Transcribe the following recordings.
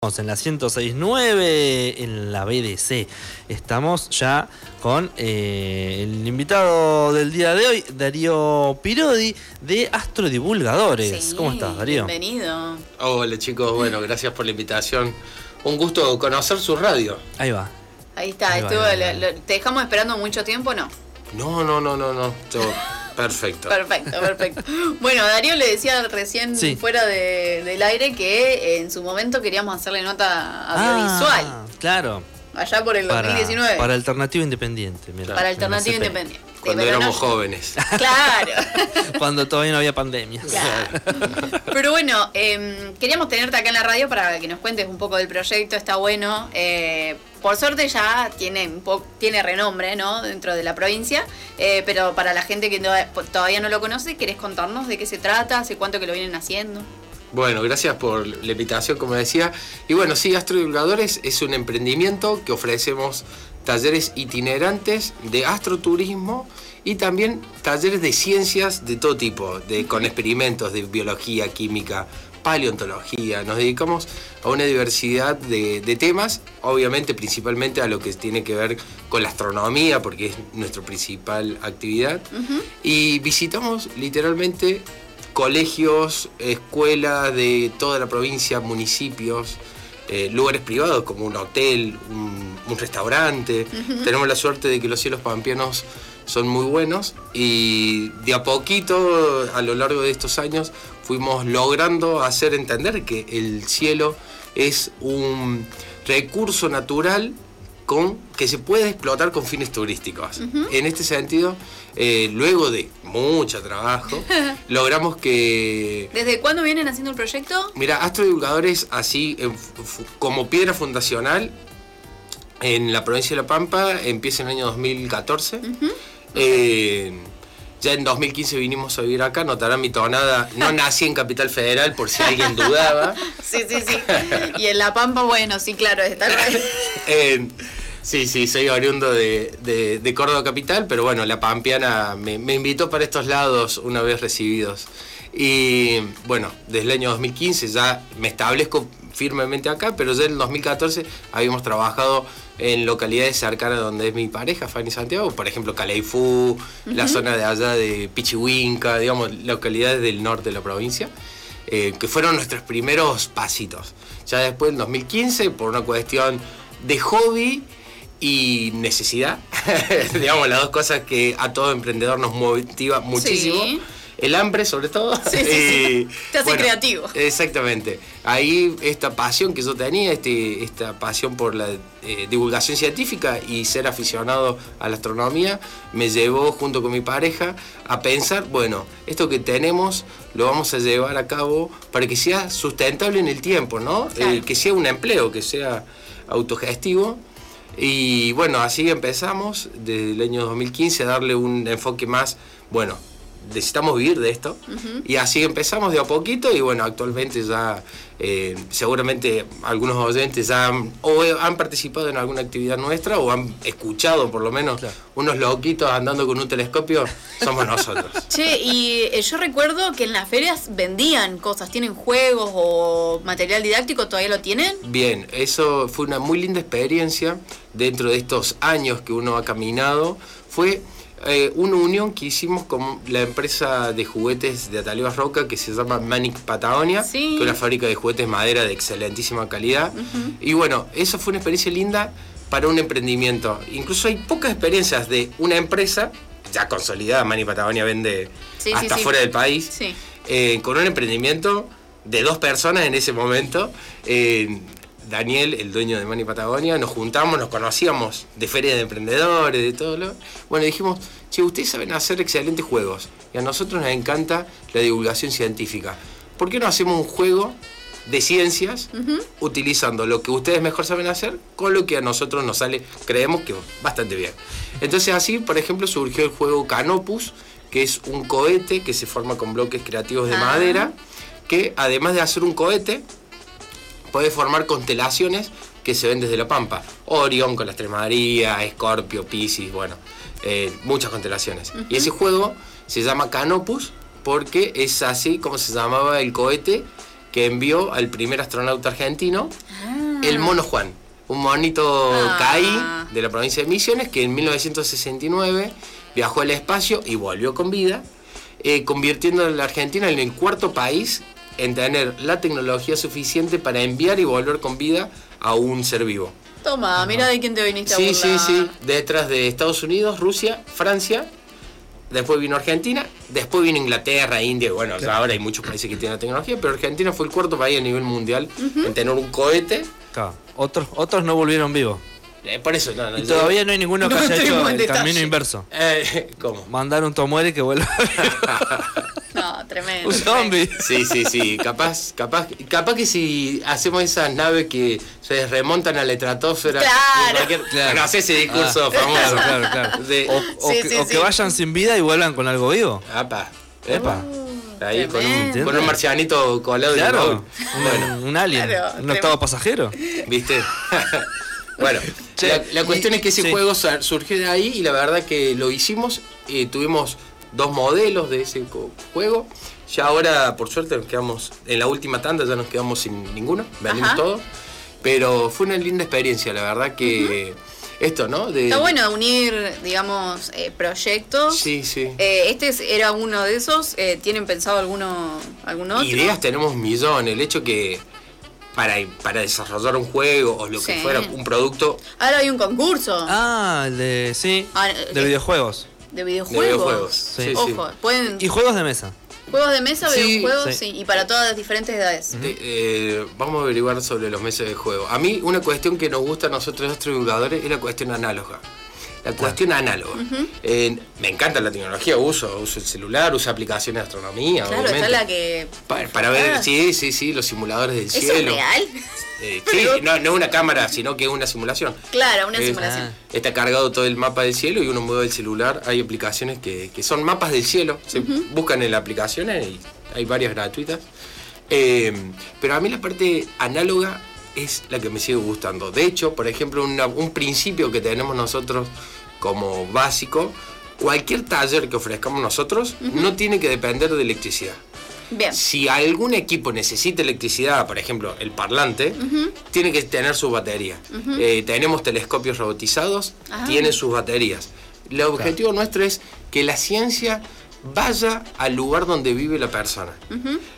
en la 106.9 en la BDC. Estamos ya con eh, el invitado del día de hoy, Darío Pirodi, de Astrodivulgadores. Sí, ¿Cómo estás, Darío? Bienvenido. Hola chicos, bueno, gracias por la invitación. Un gusto conocer su radio. Ahí va. Ahí está, Ahí va, estuvo, ahí va, lo- lo- ¿te dejamos esperando mucho tiempo? No. No, no, no, no, no. todo perfecto. Perfecto, perfecto. Bueno, Darío le decía recién Sí. fuera de- del aire que en su momento queríamos hacerle nota audiovisual. Ah, claro. Allá por el Para, 2019. para Alternativa Independiente. mira, Para Alternativa. Independiente. Cuando éramos no- jóvenes. Claro. Cuando todavía no había pandemia. Claro. Pero bueno, em, queríamos tenerte acá en la radio para que nos cuentes un poco del proyecto, está bueno. Eh, por suerte ya tiene un po- tiene renombre, ¿no? Dentro de la provincia, Eh, pero para la gente que no- todavía no lo conoce, ¿querés contarnos de qué se trata? ¿Hace cuánto que lo vienen haciendo? Bueno, gracias por la invitación, como decía. Y bueno, sí, Astrodivulgadores es un emprendimiento que ofrecemos talleres itinerantes de astroturismo y también talleres de ciencias de todo tipo, de, con experimentos de biología, química, paleontología. Nos dedicamos a una diversidad de, de temas, obviamente principalmente a lo que tiene que ver con la astronomía, porque es nuestra principal actividad. Y visitamos literalmente colegios, escuelas de toda la provincia, municipios, eh, lugares privados como un hotel, un, un restaurante. Tenemos la suerte de que los cielos pampeanos son muy buenos y de a poquito a lo largo de estos años fuimos logrando hacer entender que el cielo es un recurso natural con, que se puede explotar con fines turísticos. En este sentido, eh, luego de mucho trabajo, logramos que... ¿Desde cuándo vienen haciendo el proyecto? Mira, Astrodivulgadores, así como piedra fundacional, en la provincia de La Pampa, empieza en el año 2014. Eh, ya en 2015 vinimos a vivir acá, notarán mi tonada, no nací en Capital Federal por si alguien dudaba. Sí, sí, sí. Y en La Pampa, bueno, sí, claro, está Eh, sí, sí, soy oriundo de, de- de Córdoba Capital, pero bueno, la Pampeana me, me invitó para estos lados una vez recibidos. Y bueno, desde el año 2015 ya me establezco firmemente acá, pero ya en el 2014 habíamos trabajado en localidades cercanas donde es mi pareja, Fanny Santiago, por ejemplo, Caleifú, la zona de allá de Pichihuinca, digamos, localidades del norte de la provincia eh, que fueron nuestros primeros pasitos. Ya después, en 2015, por una cuestión de hobby y necesidad, digamos, las dos cosas que a todo emprendedor nos motiva muchísimo. Sí. El hambre, sobre todo. Sí, sí, Te hace creativo. Exactamente. Ahí esta pasión que yo tenía, este, esta pasión por la eh, divulgación científica y ser aficionado a la astronomía, me llevó junto con mi pareja a pensar, bueno, esto que tenemos lo vamos a llevar a cabo para que sea sustentable en el tiempo, ¿no? Claro. Eh, que sea un empleo, que sea autogestivo. Y bueno, así empezamos desde el año 2015 a darle un enfoque más, bueno, necesitamos vivir de esto. Y así empezamos de a poquito y bueno, actualmente ya eh, seguramente algunos oyentes ya han, o han participado en alguna actividad nuestra o han escuchado por lo menos Claro. unos loquitos andando con un telescopio, somos nosotros. Che, y eh, yo recuerdo que en las ferias vendían cosas, tienen juegos o material didáctico, ¿todavía lo tienen? Bien, eso fue una muy linda experiencia dentro de estos años que uno ha caminado. Fue eh, una unión que hicimos con la empresa de juguetes de Atalibas Roca que se llama Manic Patagonia, Sí. que es una fábrica de juguetes madera de excelentísima calidad. Y bueno, eso fue una experiencia linda para un emprendimiento. Incluso hay pocas experiencias de una empresa ya consolidada, Manic Patagonia vende Sí, hasta sí. fuera del país eh, con un emprendimiento de dos personas en ese momento. Eh, Daniel, el dueño de Mani Patagonia, nos juntamos, nos conocíamos de ferias de emprendedores, de todo lo. Bueno, dijimos, che, ustedes saben hacer excelentes juegos y a nosotros nos encanta la divulgación científica. ¿Por qué no hacemos un juego de ciencias utilizando lo que ustedes mejor saben hacer con lo que a nosotros nos sale, creemos que bastante bien? Entonces así, por ejemplo, surgió el juego Canopus, que es un cohete que se forma con bloques creativos de Ah. madera, que además de hacer un cohete, puede formar constelaciones que se ven desde la Pampa. Orión con la Tres María, Escorpio, Piscis, bueno, eh, muchas constelaciones. Y ese juego se llama Canopus porque es así como se llamaba el cohete que envió al primer astronauta argentino, Ah. el Mono Juan, un monito Ah. CAI de la provincia de Misiones que en 1969 viajó al espacio y volvió con vida, eh, convirtiendo a la Argentina en el cuarto país en tener la tecnología suficiente para enviar y volver con vida a un ser vivo. Toma, mira de quién te viniste a Sí, sí, sí. Detrás de Estados Unidos, Rusia, Francia. Después vino Argentina, después vino Inglaterra, India, bueno, o sea, ahora hay muchos países que tienen la tecnología, pero Argentina fue el cuarto país a nivel mundial en tener un cohete. Claro. Otros, otros no volvieron vivos. Eh, por eso, no, no, Y yo- todavía no hay ninguno que No haya hecho el detalle. camino inverso. Eh, ¿Cómo? Mandar un tomuere que vuelva No, tremendo. un zombie. Sí, sí, sí, capaz, capaz, capaz que si hacemos esas naves que se remontan a la estratosfera, Claro. Claro. no sé ese discurso Ah, famoso. Claro, claro, claro. De- O, o Sí, que, sí, o sí. que vayan sin vida y vuelvan con algo vivo. Apa, Epa. ahí con un, con un marcianito colado y Claro. un- Bueno, Un, un alien. Claro, un octavo pasajero. ¿Viste? bueno, la, la cuestión y- es que ese sí. juego surgió de ahí y la verdad que lo hicimos. eh, tuvimos dos modelos de ese juego. Ya ahora, por suerte, nos quedamos en la última tanda, ya nos quedamos sin ninguno, vendimos Ajá. todo. Pero fue una linda experiencia, la verdad que esto, ¿no? De, Está bueno unir, digamos, eh, proyectos. Sí, sí. Eh, este es- era uno de esos. Eh, ¿Tienen pensado alguno, algún otro? Ideas tenemos millones. El hecho que para, para desarrollar un juego o lo que fuera un producto Ahora hay un concurso Ah, el de. Sí. Ah, de eh, videojuegos. de de videojuegos. videojuegos. Sí. Ojo, pueden. Y juegos de mesa. Juegos de mesa, Sí, videojuegos, sí. sí. Y para todas las diferentes edades. De- eh, vamos a averiguar sobre los meses de juego. A mí una cuestión que nos gusta a nosotros los divulgadores es la cuestión análoga. La cuestión análoga. Eh, me encanta la tecnología, uso, uso el celular, uso aplicaciones de astronomía, Claro, obviamente. está la que. Pa- para ver, Ah, sí, sí, sí, los simuladores del ¿Eso cielo. es real? Eh, sí, no, no una cámara, sino que una simulación. Claro, una Eh, simulación. ah. Está cargado todo el mapa del cielo y uno mueve el celular. Hay aplicaciones que, que son mapas del cielo. Se buscan en las aplicaciones y hay varias gratuitas. Eh, pero a mí la parte análoga es la que me sigue gustando. De hecho, por ejemplo, una- un principio que tenemos nosotros como básico, cualquier taller que ofrezcamos nosotros no tiene que depender de electricidad. Bien. Si algún equipo necesita electricidad, por ejemplo, el parlante, tiene que tener su batería. Eh, tenemos telescopios robotizados, Ah. tienen sus baterías. El objetivo nuestro es que la ciencia vaya al lugar donde vive la persona.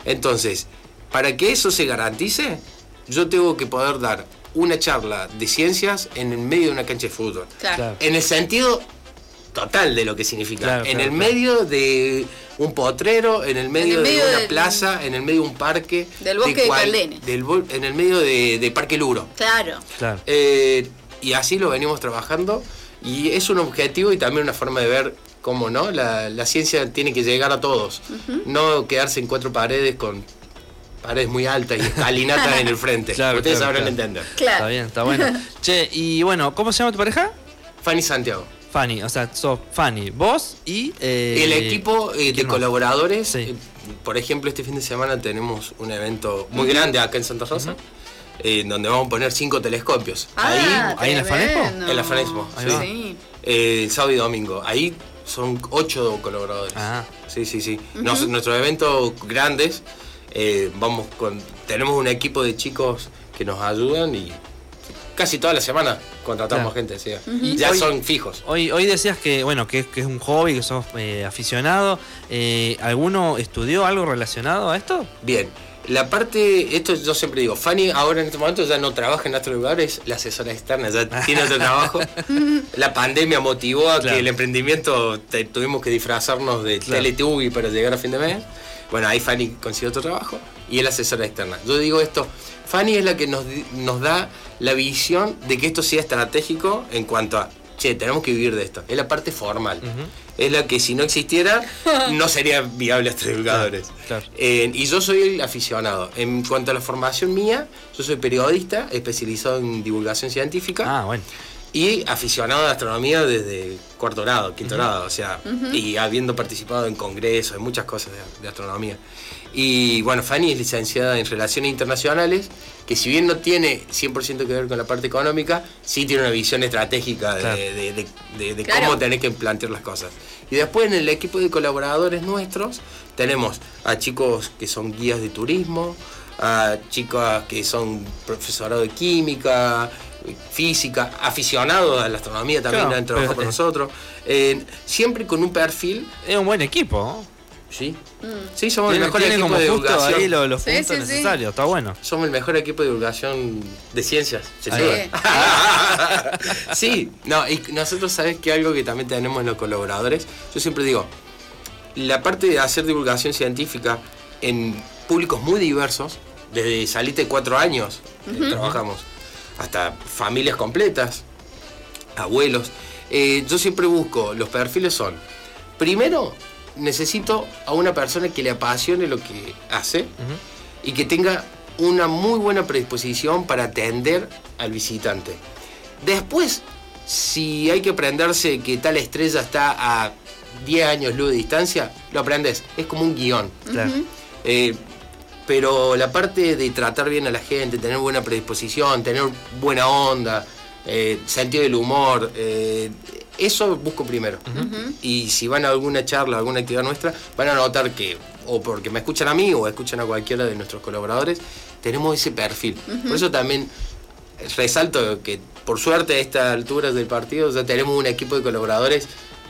Entonces, para que eso se garantice, yo tengo que poder dar una charla de ciencias en el medio de una cancha de fútbol. Claro. En el sentido total de lo que significa. Claro, en claro, el claro. medio de un potrero, en el medio, el medio de una del- plaza, en el medio de un parque. Del bosque de Caldene. del bol- en el medio de, de Parque Luro. Claro. Claro. Eh, y así lo venimos trabajando. Y es un objetivo y también una forma de ver cómo no la, la ciencia tiene que llegar a todos. No quedarse en cuatro paredes con paredes muy altas y escalinatas en el frente. Claro, Ustedes claro, sabrán claro. entender. Claro. Está bien, está bueno. Che, y bueno, ¿cómo se llama tu pareja? Fanny Santiago. Fanny, o sea, sos Fanny, vos y. eh, El equipo eh, de colaboradores, Sí. eh, por ejemplo, este fin de semana tenemos un evento muy grande acá en Santa Rosa, eh, donde vamos a poner cinco telescopios. Ah, ahí en la Fanespo? En la Fanespo, ahí. Sí. Eh, el sábado y domingo. Ahí son ocho colaboradores. Ah. Sí, sí, sí. Nos- nuestros eventos grandes, eh, vamos con, tenemos un equipo de chicos que nos ayudan y casi toda la semana contratamos Claro. gente, sí. Y ya hoy- son fijos. Hoy, hoy decías que, bueno, que, que es un hobby, que sos eh, aficionado. Eh, ¿Alguno estudió algo relacionado a esto? Bien, la parte, esto yo siempre digo, Fanny ahora en este momento ya no trabaja en nuestro lugar, es la asesora externa, ya tiene otro trabajo. La pandemia motivó a Claro. que el emprendimiento te- tuvimos que disfrazarnos de Claro. Teletubby para llegar a fin de mes. Bueno, ahí Fanny consiguió otro trabajo y la asesora externa. Yo digo esto, Fanny es la que nos, nos da la visión de que esto sea estratégico en cuanto a, che, tenemos que vivir de esto. Es la parte formal. Es la que si no existiera no sería viable a divulgadores. Claro. Eh, y yo soy el aficionado. En cuanto a la formación mía, yo soy periodista, especializado en divulgación científica Ah, bueno. Y aficionado a astronomía desde cuarto grado, quinto grado, o sea, y habiendo participado en congresos, en muchas cosas de, de astronomía. Y bueno, Fanny es licenciada en Relaciones Internacionales, que si bien no tiene 100% que ver con la parte económica, sí tiene una visión estratégica de, Claro. de- de- Claro. cómo tenés que plantear las cosas. Y después en el equipo de colaboradores nuestros tenemos a chicos que son guías de turismo, a chicas que son profesorados de química, física, aficionados a la astronomía también Claro, han trabajado pero- con nosotros. Eh, siempre con un perfil, Es un buen equipo. sí, Mm. sí, somos el mejor equipo de divulgación. ahí los, los Sí, puntos sí, sí. necesarios. Está bueno. Somos el mejor equipo de divulgación de ciencias. sí, no, y nosotros sabes que algo que también tenemos en los colaboradores, yo siempre digo, la parte de hacer divulgación científica en públicos muy diversos, desde salite de cuatro años eh, trabajamos, hasta familias completas, abuelos. eh, yo siempre busco, los perfiles son, primero, necesito a una persona que le apasione lo que hace y que tenga una muy buena predisposición para atender al visitante. Después, si hay que aprenderse que tal estrella está a 10 años luz de distancia, lo aprendes. Es como un guion. Eh, pero la parte de tratar bien a la gente, tener buena predisposición, tener buena onda, eh, sentido del humor, eh, eso busco primero. Y si van a alguna charla, alguna actividad nuestra, van a notar que, o porque me escuchan a mí o escuchan a cualquiera de nuestros colaboradores, tenemos ese perfil. Por eso también resalto que por suerte a esta altura del partido ya tenemos un equipo de colaboradores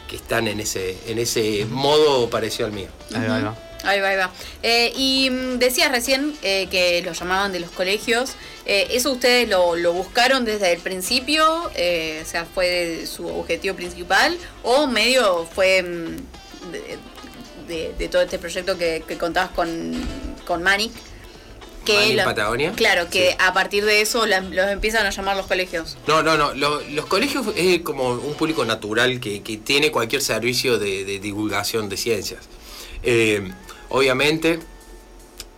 que están en ese, en ese modo parecido al mío. Ahí va, ahí va. Ahí va, ahí va. Eh, y mm, decías recién eh, que lo llamaban de los colegios. Eh, ¿Eso ustedes lo, lo buscaron desde el principio? Eh, o sea, ¿fue su objetivo principal? ¿O medio fue mm, de, de- de todo este proyecto que, que contabas con, con Manic? Manic Patagonia. Claro, que Sí. a partir de eso la- los empiezan a llamar los colegios. No, no, no. lo- los colegios es como un público natural que, que tiene cualquier servicio de, de divulgación de ciencias. Eh, obviamente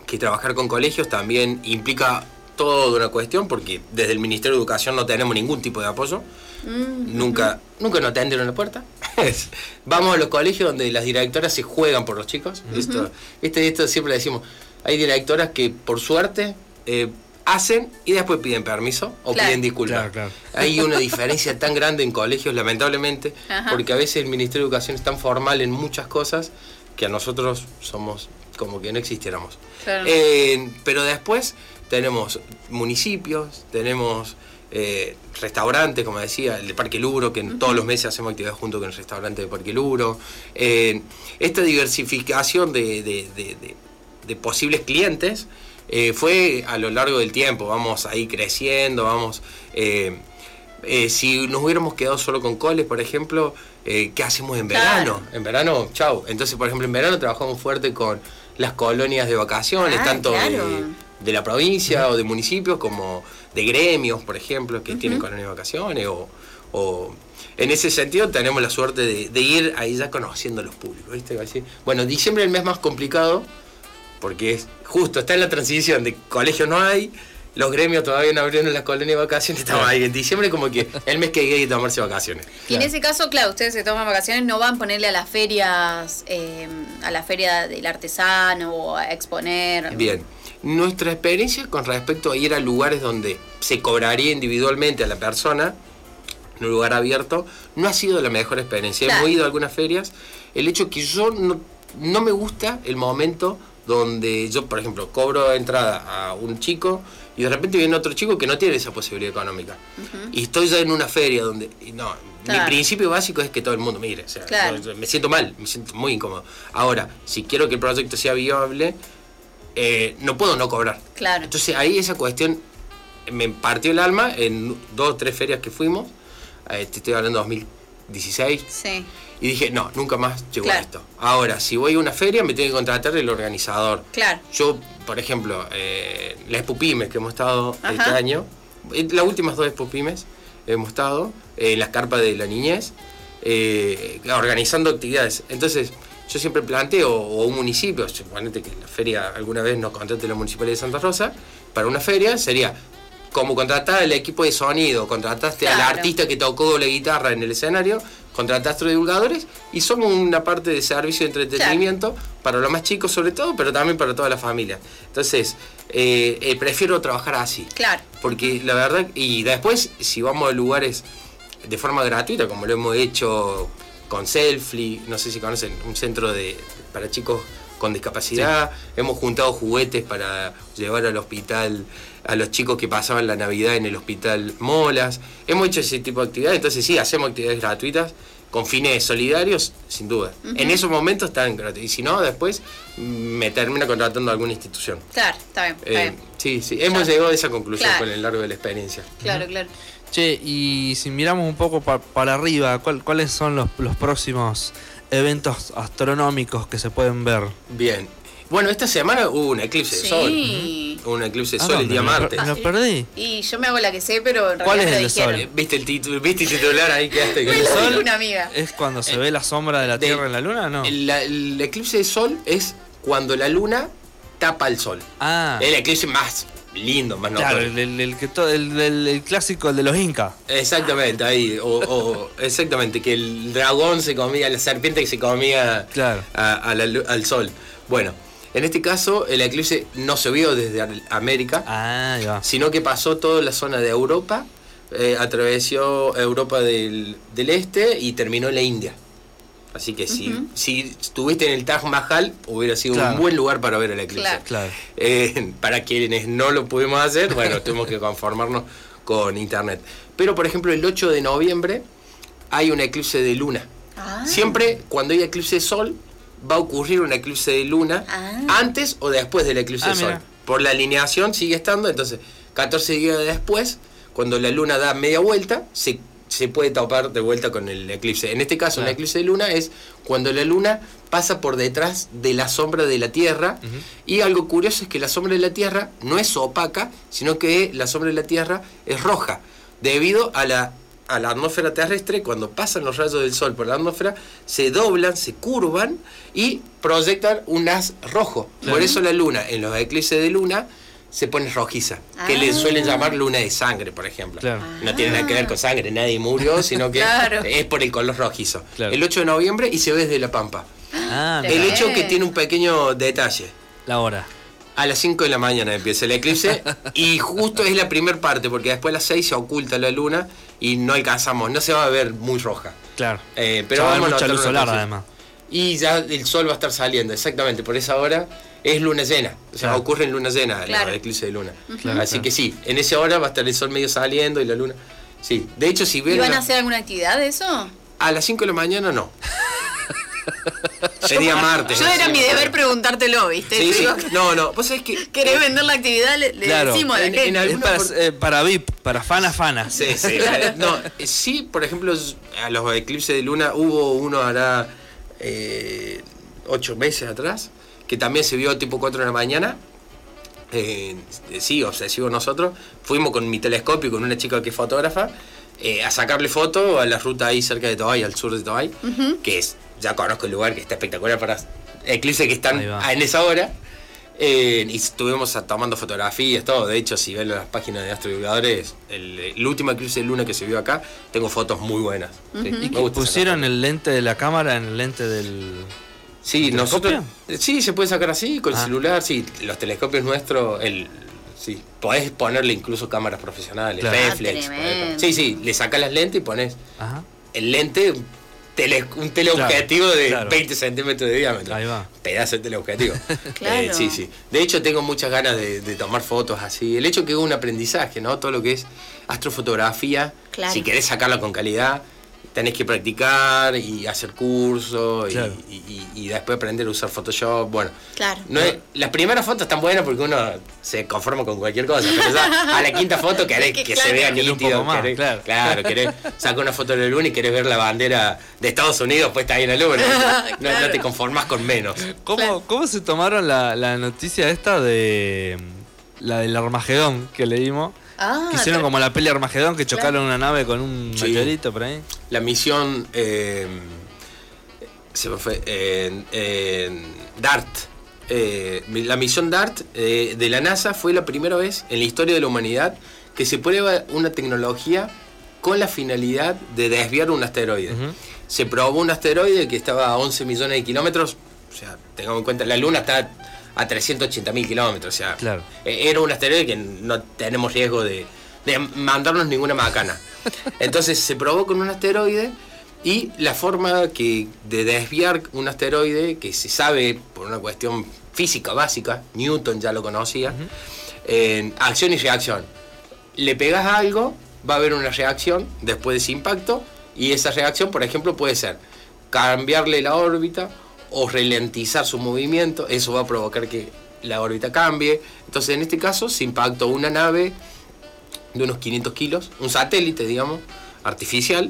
que trabajar con colegios también implica toda una cuestión porque desde el Ministerio de Educación no tenemos ningún tipo de apoyo. Nunca, nunca nos atendieron la puerta. Vamos a los colegios donde las directoras se juegan por los chicos. Esto, este, esto siempre decimos. Hay directoras que por suerte eh, hacen y después piden permiso o Claro. piden disculpas. Claro, claro. Hay una diferencia tan grande en colegios, lamentablemente, Ajá. porque a veces el Ministerio de Educación es tan formal en muchas cosas que a nosotros somos como que no existiéramos. Claro. Eh, pero después tenemos municipios, tenemos eh, restaurantes, como decía, el de Parque Luro, que en todos los meses hacemos actividades junto con el restaurante de Parque Luro. Eh, esta diversificación de, de- de- de- de posibles clientes fue a lo largo del tiempo, vamos ahí creciendo, vamos... si nos hubiéramos quedado solo con coles, por ejemplo, eh, ¿qué hacemos en Claro. verano? En verano, chau. Entonces, por ejemplo, en verano trabajamos fuerte con las colonias de vacaciones, Ah, tanto claro. de, de la provincia o de municipios como de gremios, por ejemplo, que tienen colonias de vacaciones. O, o- en ese sentido tenemos la suerte de, de ir ahí ya conociendo a los públicos. ¿viste? Bueno, diciembre es el mes más complicado porque es justo, está en la transición de colegio no hay, los gremios todavía no abrieron las colonias de vacaciones, estamos ahí en diciembre como que el mes que hay que tomarse vacaciones. Y en ese caso, claro, ustedes se toman vacaciones, no van a ponerle a las ferias, eh, a la feria del artesano o a exponer. Bien, nuestra experiencia con respecto a ir a lugares donde se cobraría individualmente a la persona, en un lugar abierto, no ha sido la mejor experiencia. Claro. Hemos ido a algunas ferias, el hecho que yo no, no me gusta el momento donde yo, por ejemplo, cobro entrada a un chico y de repente viene otro chico que no tiene esa posibilidad económica. Y estoy ya en una feria donde, no, Claro. mi principio básico es que todo el mundo mire, o sea, Claro. me siento mal, me siento muy incómodo. Ahora, si quiero que el proyecto sea viable, eh, no puedo no cobrar. Claro. Entonces ahí esa cuestión me partió el alma en dos o tres ferias que fuimos, eh, te estoy hablando de 2016, Sí. Y dije, no, nunca más Claro. a esto. Ahora, si voy a una feria, me tiene que contratar el organizador. Claro. Yo, por ejemplo, eh, las Expupymes que hemos estado Ajá. este año, eh, las últimas dos Expupymes hemos estado eh, en las carpas de la niñez, eh, organizando actividades. Entonces, yo siempre planteo, o un municipio, suponete que la feria alguna vez nos contrate la Municipalidad de Santa Rosa, para una feria sería como contratar al equipo de sonido, contrataste al Claro. artista que tocó la guitarra en el escenario, contrataste a divulgadores y somos una parte de servicio de entretenimiento para los más chicos sobre todo, pero también para toda la familia. Entonces, eh, eh, prefiero trabajar así. Claro. Porque la verdad, y después, si vamos a lugares de forma gratuita, como lo hemos hecho con Selfly, no sé si conocen, un centro de, para chicos con discapacidad, hemos juntado juguetes para llevar al hospital a los chicos que pasaban la Navidad en el hospital Molas, hemos hecho ese tipo de actividades, entonces sí, hacemos actividades gratuitas con fines solidarios, sin duda. En esos momentos están gratuitos. Y si no, después me termina contratando alguna institución. Claro, está bien. Está Eh, bien. sí, sí, hemos llegado a esa conclusión Claro. con el largo de la experiencia. Claro, claro. Che, y si miramos un poco pa- para arriba, ¿cuál- ¿cuáles son los, los próximos eventos astronómicos que se pueden ver? Bien. Bueno, esta semana hubo un eclipse de sol. Sí. Hubo un eclipse de ¿A sol el día martes. lo perdí. Y yo me hago la que sé, pero en ¿Cuál es me el de lo sol? dijeron. Eh, ¿Viste el, título, ¿Viste el titular ahí que Me que lo sol? una amiga. ¿Es cuando se ve la sombra de la de- Tierra en la Luna? No. el, la- el eclipse de sol es cuando la luna tapa el sol. Ah, El eclipse más lindo, más claro, el, el- el el, clásico, el de los incas. Exactamente, ahí. O, o- exactamente, que el dragón se comía, la serpiente que se comía Claro. a- a la al sol. Bueno, en este caso el eclipse no se vio desde América, Ah, ya. sino que pasó toda la zona de Europa, eh, atravesó Europa del, del Este y terminó en la India. Así que si, si estuviste en el Taj Mahal, hubiera sido Claro. un buen lugar para ver el eclipse. Claro. Claro. Eh, para quienes no lo pudimos hacer, bueno, tuvimos que conformarnos con internet. Pero, por ejemplo, el 8 de noviembre hay un eclipse de luna. Ah. Siempre cuando hay eclipse de sol, va a ocurrir un eclipse de luna Ah. antes o después del eclipse Ah, de sol. mira. Por la alineación sigue estando, entonces 14 días después, cuando la luna da media vuelta, se, se puede topar de vuelta con el eclipse. En este caso, un Claro. eclipse de luna es cuando la luna pasa por detrás de la sombra de la Tierra. Y algo curioso es que la sombra de la Tierra no es opaca, sino que la sombra de la Tierra es roja, debido a la, a la atmósfera terrestre, cuando pasan los rayos del Sol por la atmósfera, se doblan, se curvan y proyectan un haz rojo. Claro. Por eso la luna, en los eclipses de luna, se pone rojiza, que Ah. le suelen llamar luna de sangre, por ejemplo. Claro. No tiene nada que ver con sangre, nadie murió, sino que Claro. es por el color rojizo. Claro. El 8 de noviembre y se ve desde La Pampa. Ah. El hecho que tiene un pequeño detalle. la hora. A las 5 de la mañana empieza el eclipse y justo es la primera parte porque después a las 6 se oculta la luna y no alcanzamos, no se va a ver muy roja. Claro. Eh, pero Ya va a haber vamos a mucha luz solar además. Y ya el sol va a estar saliendo, exactamente, por esa hora es luna llena. O sea, Claro. ocurre en luna llena Claro. el eclipse de luna. Claro, Así claro. que sí, en esa hora va a estar el sol medio saliendo y la luna. Sí, de hecho, si ven. ¿Y van a hacer alguna actividad de eso? a las 5 de la mañana no. Sería martes. Yo era sí. mi deber preguntártelo, ¿viste? Sí, sí. No, no, vos sabés que. ¿Querés vender la actividad? Le, le Claro. decimos a la En- gente. en Es alguna para, por- eh, para VIP, para fanas fanas. Sí, sí. No, eh, sí, por ejemplo, a los eclipses de luna hubo uno hará eh, ocho meses atrás, que también se vio tipo 4 de la mañana. Eh, sí, obsesivo nosotros. Fuimos con mi telescopio, con una chica que es fotógrafa, eh, a sacarle foto a la ruta ahí cerca de Tobay, al sur de Tobay, que es, ya conozco el lugar que está espectacular para eclipses que están en esa hora. Eh, y estuvimos tomando fotografías, todo. De hecho, si ven las páginas de astrodivulgadores, el, el último eclipse de luna que se vio acá, tengo fotos muy buenas. Sí, ¿Y me que gusta pusieron el lente de la cámara en el lente del. Sí, ¿el nosotros. Sí, se puede sacar así, con el Ah. celular, sí. Los telescopios nuestros, el. Sí, podés ponerle incluso cámaras profesionales, Claro. reflex. Ah, poner- sí, sí, le sacas las lentes y pones Ajá. el lente, tele- un teleobjetivo de claro. 20 centímetros de diámetro. Ahí va. Pedazo de teleobjetivo. Claro. Eh, sí, sí. De hecho, tengo muchas ganas de, de tomar fotos así. El hecho que es un aprendizaje, ¿no? Todo lo que es astrofotografía, Claro. si querés sacarla con calidad, tenés que practicar y hacer cursos y, Claro. y- y- y después aprender a usar Photoshop. Bueno, Claro. no es- las primeras fotos están buenas porque uno se conforma con cualquier cosa, pero ya a la quinta foto querés Que que, claro. se vea un nítido. poco más, querés- claro. claro, querés sacar una foto de la luna y querés ver la bandera de Estados Unidos puesta ahí en la luna. No, no te conformás con menos. ¿Cómo, Claro. ¿Cómo se tomaron la, la noticia esta de. La del Armagedón que leímos? Ah, que hicieron como la peli Armagedón que chocaron una nave con un Sí. meteorito por ahí. La misión eh, se me fue eh, eh, DART. Eh, la misión DART eh, de la NASA fue la primera vez en la historia de la humanidad que se prueba una tecnología con la finalidad de desviar un asteroide. Se probó un asteroide que estaba a 11 millones de kilómetros, o sea, tengamos en cuenta, la Luna está a 380 mil kilómetros, o sea, Claro. eh, era un asteroide que no tenemos riesgo de, de mandarnos ninguna macana. Entonces se probó con un asteroide Y la forma que de desviar un asteroide, que se sabe por una cuestión física básica, Newton ya lo conocía, en acción y reacción. Le pegas a algo, va a haber una reacción después de ese impacto, y esa reacción, por ejemplo, puede ser cambiarle la órbita o ralentizar su movimiento, eso va a provocar que la órbita cambie. Entonces, en este caso, se impactó una nave de unos 500 kilos, un satélite, digamos, artificial,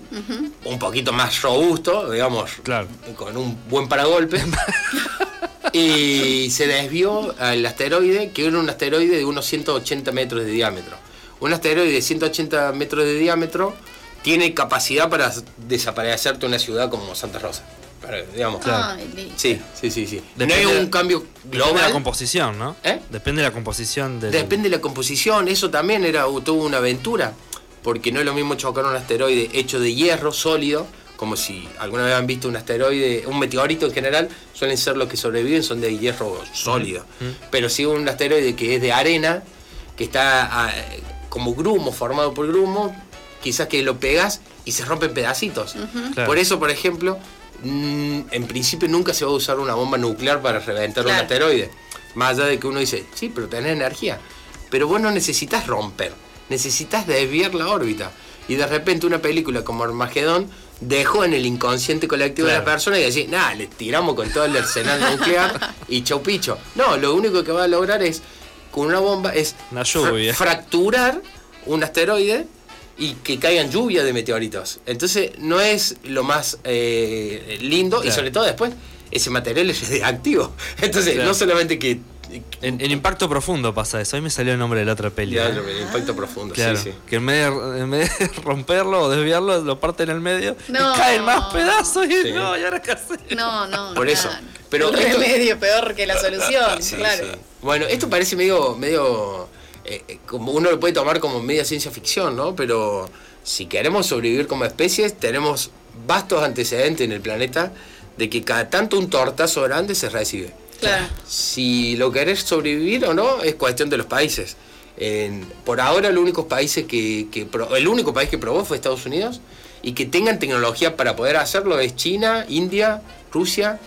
un poquito más robusto, digamos, Claro. con un buen paragolpe. y se desvió al asteroide, que era un asteroide de unos 180 metros de diámetro. Un asteroide de 180 metros de diámetro tiene capacidad para desaparecerte una ciudad como Santa Rosa. Digamos. Ay, listo. Sí, sí, sí, sí. No Depende es de- un cambio Depende de la global. composición, ¿no? ¿Eh? Depende de la composición del. Depende de la composición, eso también era tuvo una aventura, porque no es lo mismo chocar un asteroide hecho de hierro sólido, como si alguna vez han visto un asteroide, un meteorito en general, suelen ser los que sobreviven, son de hierro sólido. Pero si un asteroide que es de arena, que está ah, como grumo, formado por grumo, quizás que lo pegas y se rompe en pedacitos. Claro. Por eso, por ejemplo, mm, en principio nunca se va a usar una bomba nuclear para reventar un asteroide. Más allá de que uno dice, sí, pero tenés energía. Pero vos no necesitas romper, necesitas desviar la órbita. Y de repente una película como Armagedón dejó en el inconsciente colectivo de Claro. la persona y decir, nada, le tiramos con todo el arsenal nuclear y chau picho. No, lo único que va a lograr es, con una bomba, es Una lluvia. fra- fracturar un asteroide y que caigan lluvia de meteoritos. Entonces no es lo más eh, lindo y Claro. sobre todo después ese material es radioactivo. Entonces Claro. no solamente que... En, en impacto profundo pasa eso. Ahí me salió el nombre de la otra peli. Ya, ¿eh? el impacto profundo, Claro, sí, sí. que en vez, de, en vez de romperlo o desviarlo, lo parten en el medio No. y caen más pedazos y Sí. no, ¿y ahora qué hacer? No, no. Por eso. claro. Pero el esto- remedio peor que la solución, Sí, claro. sí. Bueno, esto parece medio, medio eh, eh, como uno lo puede tomar como media ciencia ficción, ¿no? Pero si queremos sobrevivir como especies, tenemos vastos antecedentes en el planeta de que cada tanto un tortazo grande se recibe. Claro. Si lo querés sobrevivir o no, es cuestión de los países. En- por ahora, los únicos países que, que pro- el único país que probó fue Estados Unidos y que tengan tecnología para poder hacerlo es China, India, Rusia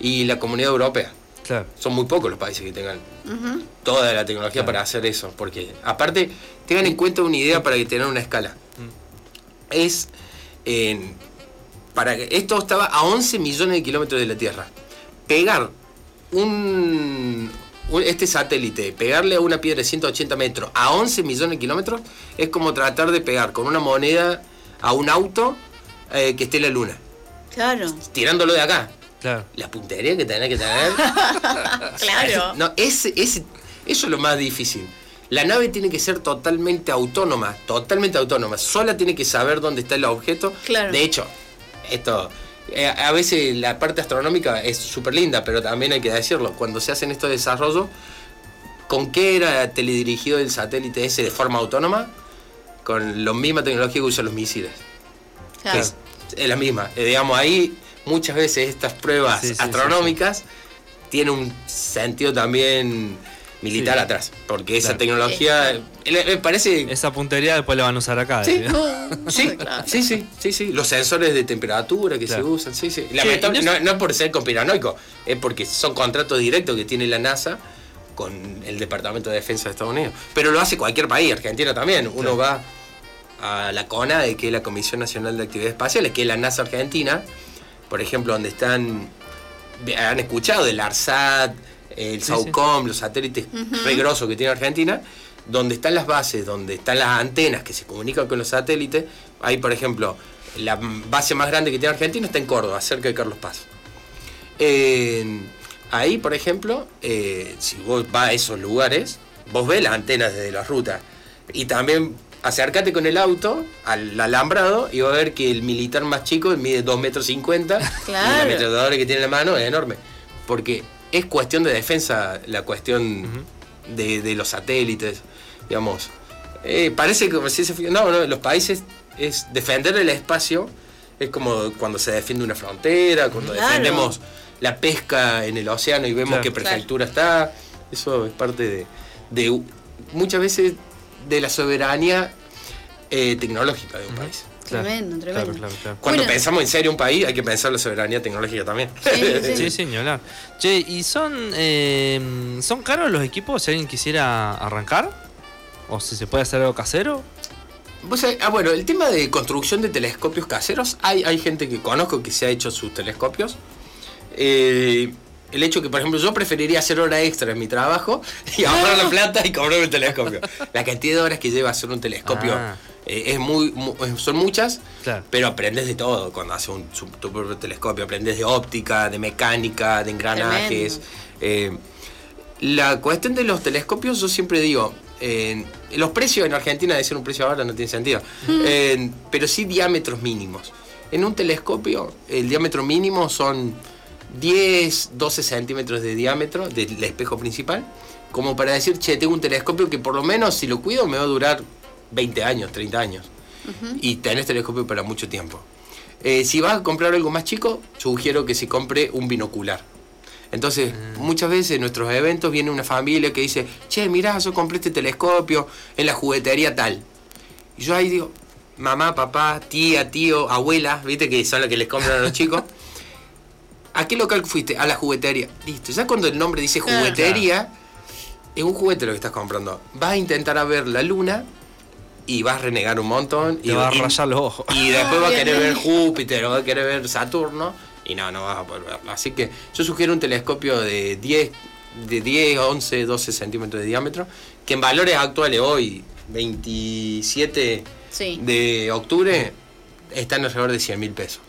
y la Comunidad Europea Claro. son muy pocos los países que tengan toda la tecnología para hacer eso. Porque, aparte, tengan en cuenta una idea para que tengan una escala. Es. en- para que esto estaba a 11 millones de kilómetros de la Tierra. Pegar un, un- este satélite, pegarle a una piedra de 180 metros a 11 millones de kilómetros, es como tratar de pegar con una moneda a un auto eh, que esté en la luna, Claro. tirándolo de acá. Claro. La puntería que tenés que tener. Claro. No, ese, ese, eso es lo más difícil. La nave tiene que ser totalmente autónoma, totalmente autónoma. Sola tiene que saber dónde está el objeto. Claro. De hecho, esto, eh, a veces la parte astronómica es súper linda, pero también hay que decirlo. Cuando se hacen estos desarrollos, ¿con qué era teledirigido el satélite ese de forma autónoma? Con la misma tecnología que usan los misiles. Claro. Es, es la misma. Eh, digamos, ahí muchas veces estas pruebas Sí, sí, sí, astronómicas tienen un sentido también militar Sí. atrás. Porque esa Claro. tecnología eh, me parece. Esa puntería después la van a usar acá. Sí. digamos. Sí, Claro. sí, sí, sí, sí. Los sensores de temperatura que Claro. se usan, sí, sí. Lamentable- no no, es- no es por ser conspiranoico, es porque son contratos directos que tiene la NASA con el Departamento de Defensa de Estados Unidos. Pero lo hace cualquier país, Argentina también. Uno va a la CONADE, que es la Comisión Nacional de Actividades Espaciales, que es la NASA Argentina, por ejemplo, donde están, han escuchado del ARSAT, el Sí, SAUCOM, los satélites re grosos que tiene Argentina, donde están las bases, donde están las antenas que se comunican con los satélites. Ahí, por ejemplo, la base más grande que tiene Argentina está en Córdoba, cerca de Carlos Paz. En- ahí, por ejemplo, eh, si vos vas a esos lugares, vos ves las antenas desde la ruta. Y también acércate con el auto al alambrado y vas a ver que el militar más chico mide 2 metros 50 y la Claro. ametralladora que tiene en la mano es enorme. Porque es cuestión de defensa la cuestión de, de los satélites, digamos. Eh, parece como si se... No, no, los países es defender el espacio, es como cuando se defiende una frontera, cuando Claro. defendemos la pesca en el océano y vemos Claro. qué prefectura está. Eso es parte de, muchas veces de la soberanía eh, tecnológica de un país. Claro, Tremendo, tremendo. Claro, claro, claro. Cuando Bueno. pensamos en serio un país, hay que pensar la soberanía tecnológica también. Sí, sí. Sí, hablar. Che, ¿y son, eh, son caros los equipos si alguien quisiera arrancar? ¿O si se puede hacer algo casero? Vos ah, bueno, el tema de construcción de telescopios caseros, hay, hay gente que conozco que se ha hecho sus telescopios. Eh, el hecho que, por ejemplo, yo preferiría hacer hora extra en mi trabajo y ahorrar la plata y comprarme un telescopio. La cantidad de horas que lleva hacer un telescopio Ah. eh, es muy, mu- son muchas, Claro. pero aprendes de todo cuando haces un, su- tu propio telescopio. Aprendes de óptica, de mecánica, de engranajes. Eh, la cuestión de los telescopios, yo siempre digo, eh, los precios en Argentina, decir un precio ahora no tiene sentido, Eh, pero sí diámetros mínimos. En un telescopio, el diámetro mínimo son 10, 12 centímetros de diámetro del espejo principal, como para decir, che, tengo un telescopio que por lo menos si lo cuido me va a durar 20 años, 30 años. Y tenés telescopio para mucho tiempo. Eh, si vas a comprar algo más chico, sugiero que se compre un binocular. Entonces, muchas veces en nuestros eventos viene una familia que dice, che, mirá, yo compré este telescopio en la juguetería tal. Y yo ahí digo, mamá, papá, tía, tío, abuela, viste que son los que les compran a los chicos. ¿A qué local fuiste? A la juguetería. Listo. Ya cuando el nombre dice Claro. juguetería, es un juguete lo que estás comprando. Vas a intentar a ver la luna y vas a renegar un montón. Te y, va a rayar los ojos. y después va a querer ver. Júpiter o va a querer ver Saturno y no, no vas a poder verlo. Así que yo sugiero un telescopio de 10, de 10 11, 12 centímetros de diámetro, que en valores actuales hoy, 27 Sí. de octubre, están alrededor de 100 mil pesos.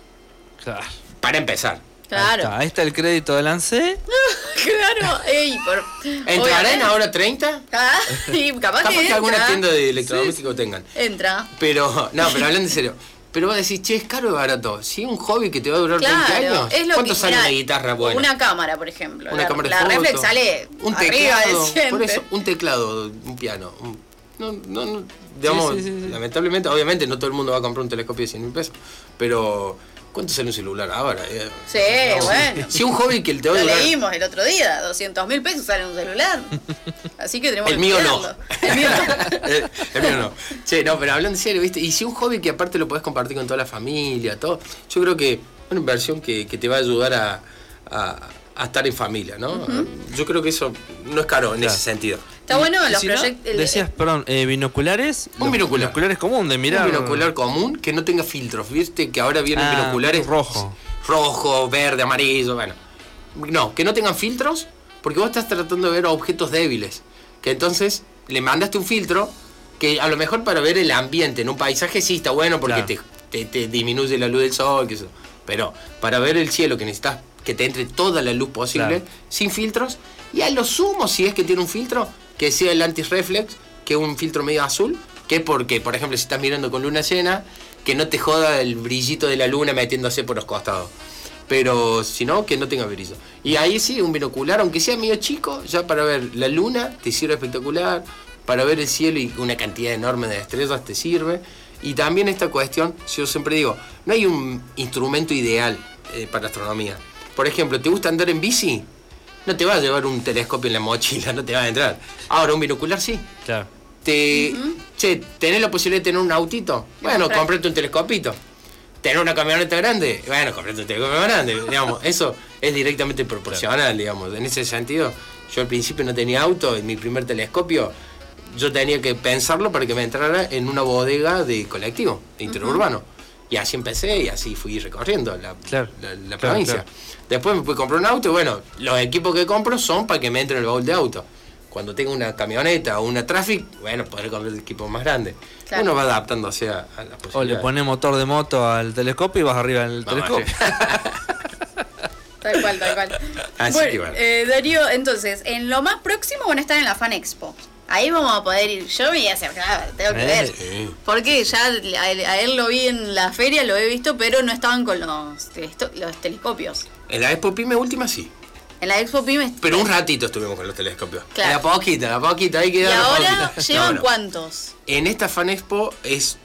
Claro. Para empezar. Ahí Claro. está, ahí está el crédito del ANSE. Claro. Ey, por, ¿Entrará en ahora 30? Ah, y capaz, Capaz que alguna entra. tienda de electrodomésticos tengan. Entra. Pero, no, pero hablando en serio. Pero vos decís, che, es caro o barato. Si es un hobby que te va a durar 20 Claro, años, es lo ¿cuánto que sale mirá, una guitarra buena? Una cámara, por ejemplo. Una la, cámara de la foto, reflex sale un arriba teclado, del por eso, un teclado, un piano. un- no, no, no, digamos, sí, sí, sí. lamentablemente, obviamente no todo el mundo va a comprar un telescopio de 100 mil pesos, pero ¿cuánto sale un celular ahora? Eh, Sí, bueno. Si un hobby que te va a Lo durar... leímos el otro día, 200 mil pesos sale un celular. Así que tenemos El que mío no. El mío no. el, el mío no. Che, no, pero hablando en serio, ¿viste? Y si un hobby que aparte lo podés compartir con toda la familia, todo, yo creo que una inversión que, que te va a ayudar a, a- a estar en familia, ¿no? Yo creo que eso no es caro en Claro. ese sentido. Está bueno los si no, proyectos. decías, perdón, eh, binoculares. Un binocular. Binoculares común de mirar. Un binocular común que no tenga filtros, ¿viste? Que ahora vienen Ah, binoculares rojo. rojo, verde, amarillo, bueno. No, que no tengan filtros, porque vos estás tratando de ver objetos débiles. Que entonces le mandaste un filtro que a lo mejor para ver el ambiente en un paisaje sí está bueno porque Claro. te, te- te disminuye la luz del sol, que eso. Pero para ver el cielo que necesitas que te entre toda la luz posible, Claro. sin filtros, y a lo sumo, si es que tiene un filtro, que sea el anti-reflex, que es un filtro medio azul, que es porque, por ejemplo, si estás mirando con luna llena, que no te joda el brillito de la luna metiéndose por los costados. Pero si no, que no tenga brillo. Y ahí sí, un binocular, aunque sea medio chico, ya para ver la luna te sirve espectacular, para ver el cielo y una cantidad enorme de estrellas te sirve. Y también esta cuestión, yo siempre digo, no hay un instrumento ideal eh, para astronomía. Por ejemplo, ¿te gusta andar en bici? No te va a llevar un telescopio en la mochila, no te va a entrar. Ahora, un binocular sí. Claro. Te, Che, ¿tenés la posibilidad de tener un autito? Bueno, comprate un telescopito. ¿Tener una camioneta grande? Bueno, comprate un telescopio grande. digamos, eso es directamente proporcional, digamos. En ese sentido, yo al principio no tenía auto, en mi primer telescopio, yo tenía que pensarlo para que me entrara en una bodega de colectivo, de interurbano. Y así empecé y así fui recorriendo la, Claro, la- la claro, provincia. claro. Después me pude comprar un auto y bueno, los equipos que compro son para que me entre en el baúl de auto. Cuando tenga una camioneta o una traffic, bueno, podré comprar equipos más grandes. Claro. Uno va adaptándose a, a las O le pones motor de moto al telescopio y vas arriba del Vamos, telescopio. Tal cual, tal cual. Así bueno, que bueno. eh, Darío, entonces, en lo más próximo van a estar en la Fan Expo. Ahí vamos a poder ir. Yo me voy a acercar, tengo que Eh, ver. sí. Porque ya a él, a él lo vi en la feria, lo he visto, pero no estaban con los, los telescopios. En la Expo Pyme última sí. En la Expo Pyme. Pero un ratito estuvimos con los telescopios. Claro. La poquita, la poquita, hay que ¿Y ahora poquita. llevan No, no. cuántos? En esta Fan Expo es.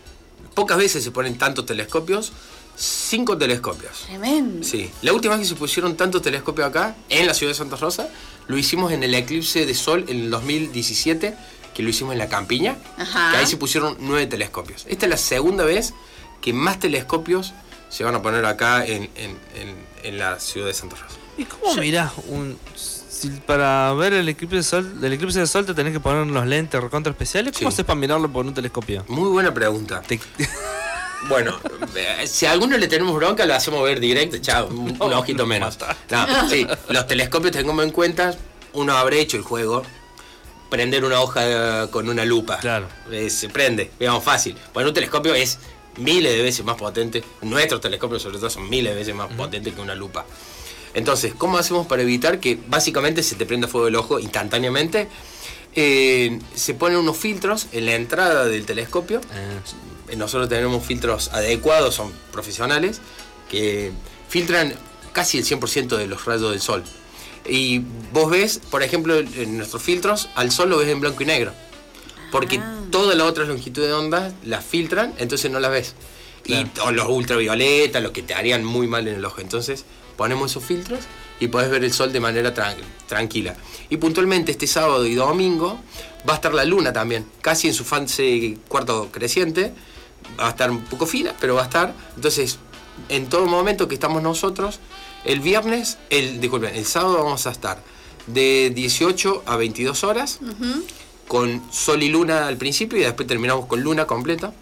Pocas veces se ponen tantos telescopios. Cinco telescopios. Tremendo. Sí, la última vez que se pusieron tantos telescopios acá, en la ciudad de Santa Rosa, lo hicimos en el eclipse de sol en el 2017, que lo hicimos en la campiña, Ajá. que ahí se pusieron nueve telescopios. Esta es la segunda vez que más telescopios se van a poner acá en, en- en- en la ciudad de Santa Rosa. ¿Y cómo mirás un... Si para ver el eclipse de sol, el eclipse de sol te tenés que poner los lentes recontra especiales, ¿cómo Sí. haces para mirarlo por un telescopio? Muy buena pregunta. Te- Bueno, eh, si a alguno le tenemos bronca, lo hacemos ver directo, chao, un, un ojito menos. No, sí, los telescopios tengamos en cuenta, uno habrá hecho el juego, prender una hoja eh, con una lupa. Claro. Eh, se prende, digamos, fácil. Bueno, un telescopio es miles de veces más potente, nuestros telescopios sobre todo son miles de veces más potentes que una lupa. Entonces, ¿cómo hacemos para evitar que básicamente se te prenda fuego el ojo instantáneamente? Eh, se ponen unos filtros en la entrada del telescopio eh, nosotros tenemos filtros adecuados, son profesionales, que filtran casi el 100% de los rayos del sol. Y vos ves, por ejemplo, en nuestros filtros, al sol lo ves en blanco y negro. Porque Ah. todas las otras longitudes de onda las filtran, entonces no las ves. Claro. Y o los ultravioletas, los que te harían muy mal en el ojo. Entonces ponemos esos filtros y podés ver el sol de manera tran- tranquila. Y puntualmente este sábado y domingo va a estar la luna también, casi en su fase cuarto creciente. Va a estar un poco fina, pero va a estar. Entonces, en todo momento que estamos nosotros, el viernes, el, disculpen, el sábado vamos a estar de 18 a 22 horas con sol y luna al principio y después terminamos con luna completa,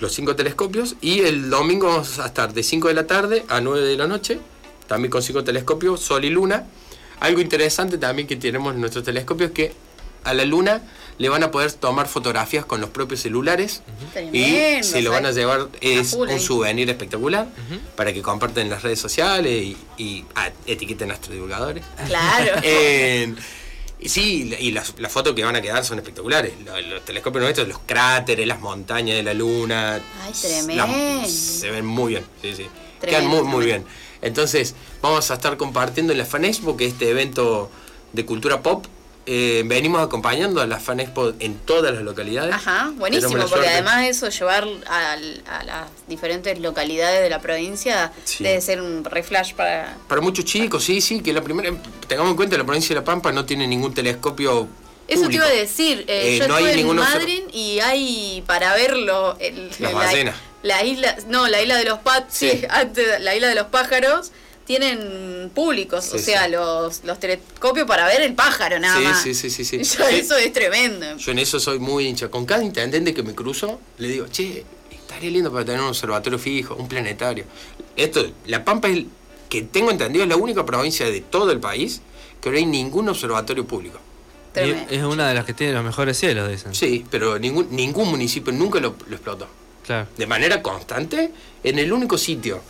los cinco telescopios, y el domingo vamos a estar de 5 de la tarde a 9 de la noche, también con cinco telescopios, sol y luna. Algo interesante también que tenemos en nuestros telescopios es que a la luna le van a poder tomar fotografías con los propios celulares y Tremendo, se lo van a llevar, es un souvenir espectacular para que compartan en las redes sociales y, y ah, etiqueten a nuestros divulgadores. Claro. Eh, y sí, y las, las fotos que van a quedar son espectaculares. Los, los telescopios nuestros, los cráteres, las montañas de la luna. Ay, tremendo. la- se ven muy bien, sí, sí. Quedan Tremendo, muy, muy tremendo. bien. Entonces, vamos a estar compartiendo en la Fan Expo, que es este evento de cultura pop. Eh, venimos acompañando a la Fan Expo en todas las localidades. Ajá, buenísimo, porque suerte. además eso, llevar al- a, las diferentes localidades de la provincia Sí. debe ser un reflash para... Para muchos chicos, sí, sí, que la primera. Tengamos en cuenta que la provincia de La Pampa no tiene ningún telescopio. Eso te iba a decir, eh, Eh, yo no hay estuve en Madrid y hay para verlo el, Las la, ballenas. la isla, no, la isla de los pájaros, Sí. antes, la isla de los pájaros tienen públicos, Sí, o sea, sí. los, los telescopios para ver el pájaro nada Sí, más. sí, sí, sí, sí. Eso es tremendo. Yo en eso soy muy hincha. Con cada intendente que me cruzo, le digo, che, estaría lindo para tener un observatorio fijo, un planetario. Esto, La Pampa es, que tengo entendido, es la única provincia de todo el país que no hay ningún observatorio público. y es una de las que tiene los mejores cielos, dicen. Sí, pero ningún, ningún municipio nunca lo, lo explotó. Claro. De manera constante, en el único sitio,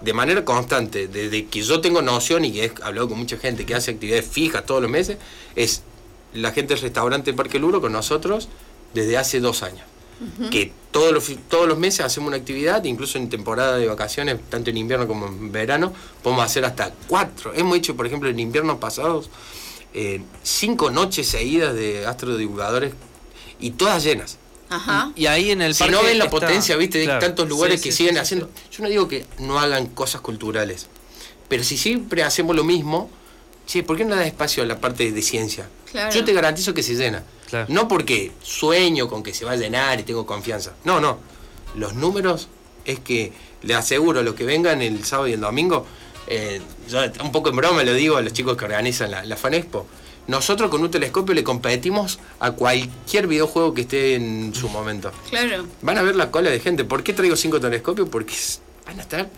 de manera constante, desde que yo tengo noción y que he hablado con mucha gente que hace actividades fijas todos los meses, es la gente del restaurante Parque Luro con nosotros desde hace dos años. Que todos los, todos los meses hacemos una actividad, incluso en temporada de vacaciones, tanto en invierno como en verano, podemos hacer hasta cuatro. Hemos hecho, por ejemplo, en inviernos pasados, eh, cinco noches seguidas de astrodivulgadores y todas llenas. Ajá. Y ahí en el Si parque no ven la está- potencia, viste, de tantos lugares Sí, que sí, siguen sí, sí, haciendo. Yo no digo que no hagan cosas culturales, pero si siempre hacemos lo mismo, che, ¿por qué no das espacio a la parte de ciencia? Claro. Yo te garantizo que se llena. Claro. No porque sueño con que se va a llenar y tengo confianza. No, no. Los números es que le aseguro a los que vengan el sábado y el domingo, eh, yo un poco en broma lo digo a los chicos que organizan la, la Fan Expo. Nosotros con un telescopio le competimos a cualquier videojuego que esté en su momento. Claro. Van a ver la cola de gente. ¿Por qué traigo cinco telescopios? Porque van a estar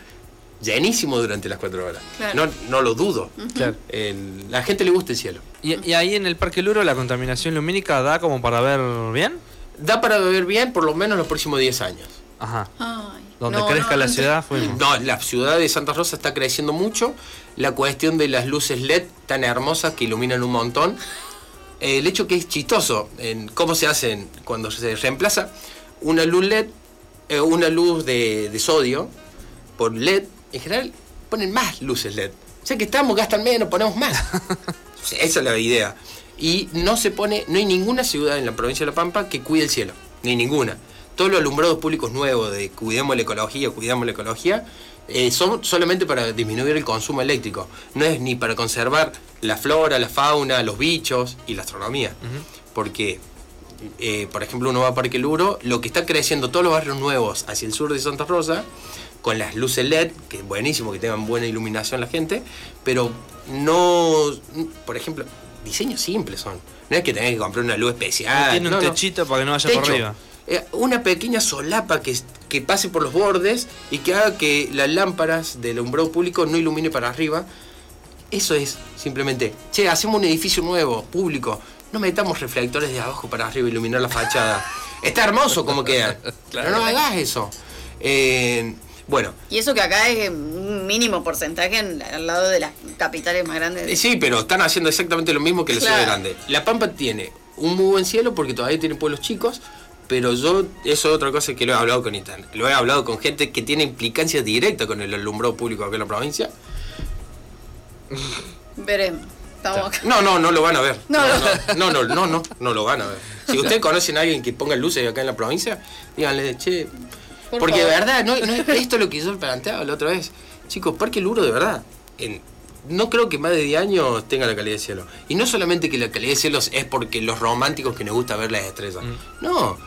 llenísimos durante las cuatro horas. Claro. No, no lo dudo. Claro. El- la gente le gusta el cielo. Y, y ahí en el Parque Luro la contaminación lumínica da como para ver bien. Da para beber bien por lo menos los próximos 10 años. Ajá. Ay, Donde no, crezca no, la ciudad fuimos. No, la ciudad de Santa Rosa está creciendo mucho. La cuestión de las luces LED tan hermosas que iluminan un montón. El hecho que es chistoso en cómo se hacen cuando se reemplaza una luz LED, eh, una luz de, de sodio por LED, en general ponen más luces LED. O sea que estamos, gastan menos, ponemos más. O sea, Esa es la idea. Y no se pone, no hay ninguna ciudad en la provincia de La Pampa que cuide el cielo. Ni ninguna. Todos los alumbrados públicos nuevos de cuidemos la ecología, cuidamos la ecología, eh, son solamente para disminuir el consumo eléctrico. No es ni para conservar la flora, la fauna, los bichos y la astronomía. Porque eh, por ejemplo, uno va a Parque Luro, lo que está creciendo todos los barrios nuevos hacia el sur de Santa Rosa, con las luces LED, que es buenísimo que tengan buena iluminación la gente, pero no, por ejemplo, diseños simples son. No es que tengas que comprar una luz especial. Tiene un no, no. techito para que no vaya por Techo. arriba. Eh, una pequeña solapa que, que pase por los bordes y que haga que las lámparas del alumbrado público no ilumine para arriba. Eso es simplemente, che, hacemos un edificio nuevo, público, no metamos reflectores de abajo para arriba a iluminar la fachada. Está hermoso como queda. Pero no hagas eso. Eh, bueno, Y eso que acá es un mínimo porcentaje en- al lado de las capitales más grandes. Sí, pero están haciendo exactamente lo mismo que la ciudad Claro. grande. La Pampa tiene un muy buen cielo porque todavía tiene pueblos chicos, pero yo, eso es otra cosa que lo he hablado con internet. Lo he hablado con gente que tiene implicancia directa con el alumbrado público acá en la provincia. Veremos. Estamos acá. No, no, no lo van a ver. No, no, no, no, no, no, no lo van a ver. Si ustedes conocen a alguien que ponga luces acá en la provincia, díganle, che. Por porque de verdad, no, no es esto lo que yo planteaba la otra vez. Chicos, Parque Luro, de verdad, en- no creo que más de 10 años tenga la calidad de cielo. Y no solamente que la calidad de cielos es porque los románticos que nos gusta ver las estrellas. No.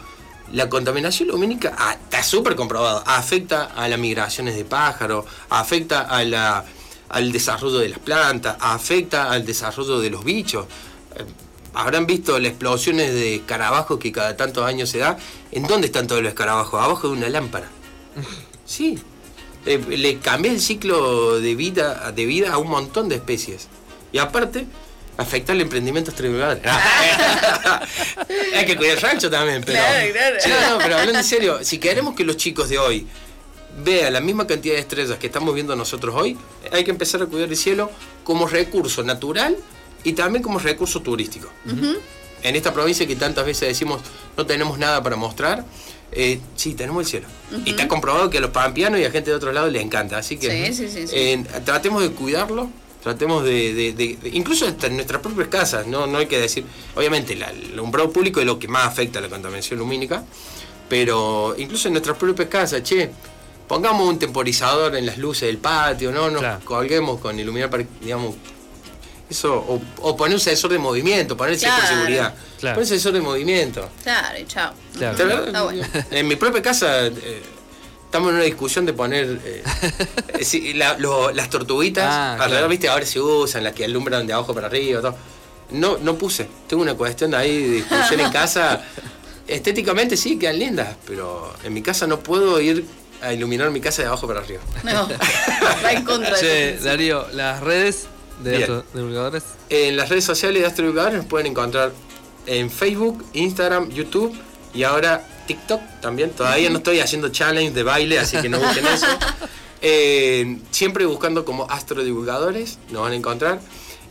La contaminación lumínica ah, está súper comprobado. Afecta a las migraciones de pájaros, afecta a la, al desarrollo de las plantas, afecta al desarrollo de los bichos. Eh, Habrán visto las explosiones de escarabajos que cada tantos años se da. ¿En dónde están todos los escarabajos? Abajo de una lámpara. Sí. Eh, le cambia el ciclo de vida, de vida a un montón de especies. Y aparte, afecta el emprendimiento extraordinario. Hay que cuidar el rancho también, pero. Claro, claro. Sí, no, pero hablando en serio, si queremos que los chicos de hoy vean la misma cantidad de estrellas que estamos viendo nosotros hoy, hay que empezar a cuidar el cielo como recurso natural y también como recurso turístico. En esta provincia que tantas veces decimos no tenemos nada para mostrar, eh, sí, tenemos el cielo. Y está comprobado que a los pampeanos y a gente de otro lado les encanta. Así que Sí, sí, sí, sí. eh, tratemos de cuidarlo, tratemos de, de- de- de- incluso hasta en nuestras propias casas, no, no hay que decir, obviamente la- el alumbrado público es lo que más afecta a la contaminación lumínica, pero incluso en nuestras propias casas, che, pongamos un temporizador en las luces del patio, no nos Claro. colguemos con iluminar, para, digamos, eso, o, o poner un sensor de movimiento, poner el por Claro. seguridad, Claro. poner un sensor de movimiento. Claro, y chao. Claro. Está bueno. En mi propia casa eh, estamos en una discusión de poner eh, sí, la- lo- las tortuguitas Ah, alrededor, claro. viste, ahora se usan, las que alumbran de abajo para arriba, todo. No, no puse. Tengo una cuestión de ahí de discusión en casa. Estéticamente sí, quedan lindas, pero en mi casa no puedo ir a iluminar mi casa de abajo para arriba. No, va en contra de. Darío, las redes de divulgadores. En las redes sociales de Astroeducadores nos pueden encontrar en Facebook, Instagram, YouTube y ahora TikTok también. Todavía no estoy haciendo challenge de baile, así que no busquen eso. Eh, siempre buscando como Astrodivulgadores, nos van a encontrar.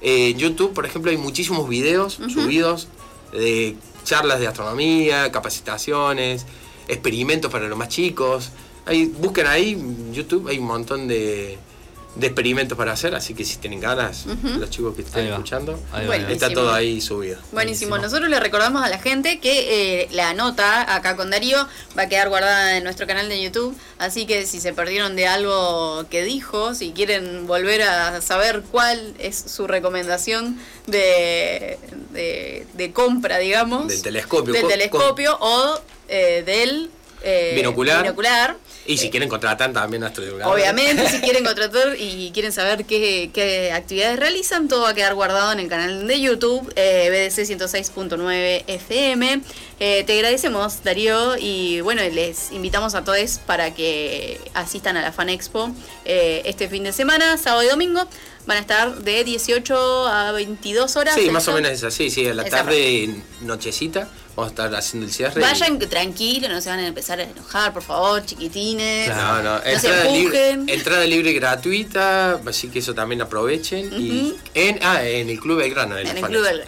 Eh, en YouTube, por ejemplo, hay muchísimos videos subidos de charlas de astronomía, capacitaciones, experimentos para los más chicos. Ahí, busquen ahí, YouTube hay un montón de, de experimentos para hacer, así que si tienen ganas, los chicos que estén escuchando, Ahí va, está todo ahí subido. Buenísimo. Nosotros le recordamos a la gente que eh, la nota acá con Darío va a quedar guardada en nuestro canal de YouTube. Así que si se perdieron de algo que dijo, si quieren volver a saber cuál es su recomendación de, de, de compra, digamos. Del telescopio. Del Co- telescopio o eh, del eh, Binocular. binocular. Y si quieren contratar también Astrodivulgadores. Obviamente, si quieren contratar y quieren saber qué, qué actividades realizan, todo va a quedar guardado en el canal de YouTube, eh, BDC 106.9 FM. Eh, te agradecemos, Darío, y bueno, les invitamos a todos para que asistan a la Fan Expo eh, este fin de semana, sábado y domingo. Van a estar de 18 a 22 horas. Sí, ¿es más o menos es así, sí, a la tarde, nochecita, vamos a estar haciendo el cierre. y- Vayan tranquilos, no se van a empezar a enojar, por favor, chiquitines. No, no, se entrada, libre, entrada libre y gratuita, así que eso también aprovechen. y en, ah, en el Club Belgrano. En el Club del-